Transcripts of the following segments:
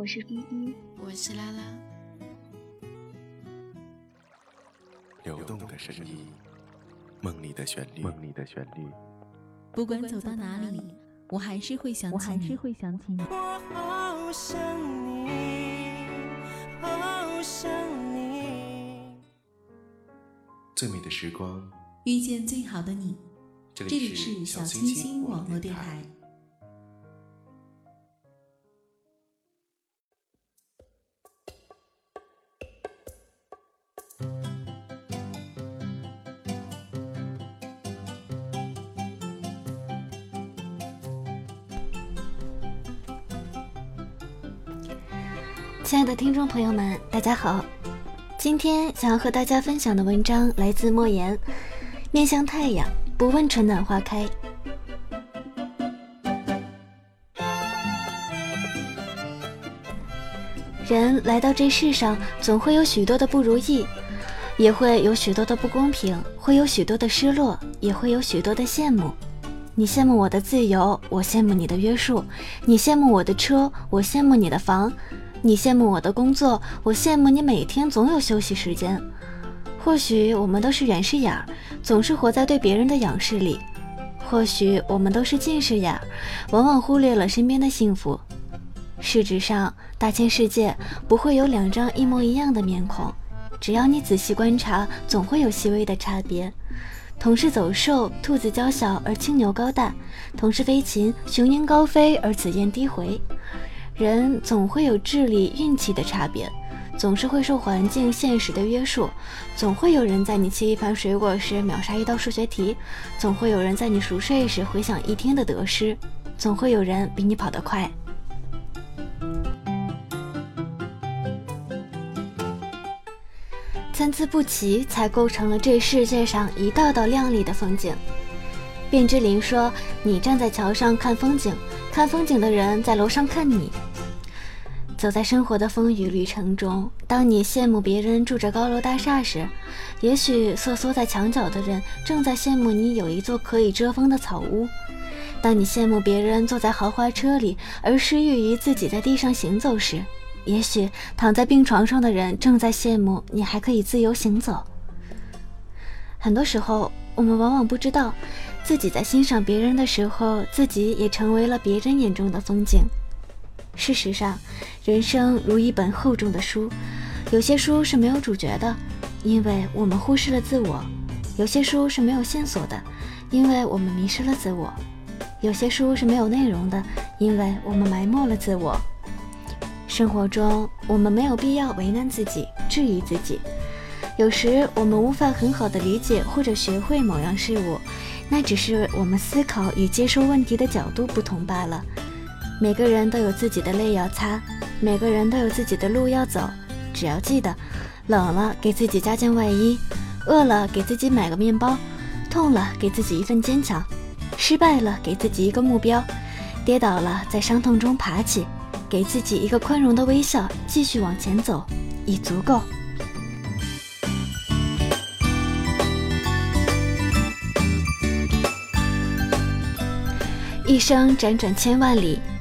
我是依依，我是拉拉。流动的声音，梦里的旋律，梦里的旋律。不管走到哪里，我还是会想起你，我还是会想起你。我好想你，好想你。最美的时光，遇见最好的你。这里是小清新网络电台。亲爱的听众朋友们，大家好！今天想要和大家分享的文章来自莫言，《面向太阳，不问春暖花开》。人来到这世上，总会有许多的不如意，也会有许多的不公平，会有许多的失落，也会有许多的羡慕。你羡慕我的自由，我羡慕你的约束；你羡慕我的车，我羡慕你的房。你羡慕我的工作，我羡慕你每天总有休息时间。或许我们都是远视眼儿，总是活在对别人的仰视里；或许我们都是近视眼儿，往往忽略了身边的幸福。事实上，大千世界不会有两张一模一样的面孔，只要你仔细观察，总会有细微的差别。同是走兽，兔子娇小而青牛高大；同是飞禽，雄鹰高飞而紫燕低回。人总会有智力、运气的差别，总是会受环境、现实的约束。总会有人在你切一盘水果时秒杀一道数学题，总会有人在你熟睡时回想一天的得失，总会有人比你跑得快。参差不齐，才构成了这世界上一道道亮丽的风景。卞之琳说：“你站在桥上看风景，看风景的人在楼上看你。”走在生活的风雨旅程中，当你羡慕别人住着高楼大厦时，也许瑟缩在墙角的人正在羡慕你有一座可以遮风的草屋；当你羡慕别人坐在豪华车里，而失意于自己在地上行走时，也许躺在病床上的人正在羡慕你还可以自由行走。很多时候，我们往往不知道，自己在欣赏别人的时候，自己也成为了别人眼中的风景。事实上，人生如一本厚重的书，有些书是没有主角的，因为我们忽视了自我；有些书是没有线索的，因为我们迷失了自我；有些书是没有内容的，因为我们埋没了自我。生活中，我们没有必要为难自己、质疑自己。有时，我们无法很好的理解或者学会某样事物，那只是我们思考与接受问题的角度不同罢了。每个人都有自己的泪要擦，每个人都有自己的路要走。只要记得，冷了给自己加件外衣，饿了给自己买个面包，痛了给自己一份坚强，失败了给自己一个目标，跌倒了在伤痛中爬起，给自己一个宽容的微笑，继续往前走，已足够。一生辗转千万里。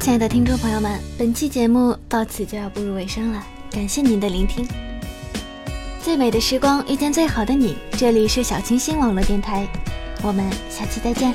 亲爱的听众朋友们，本期节目到此就要步入尾声了，感谢您的聆听。最美的时光遇见最好的你，这里是小清新网络电台，我们下期再见。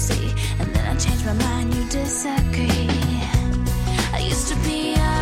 see. And then I change my mind, you disagree. I used to be.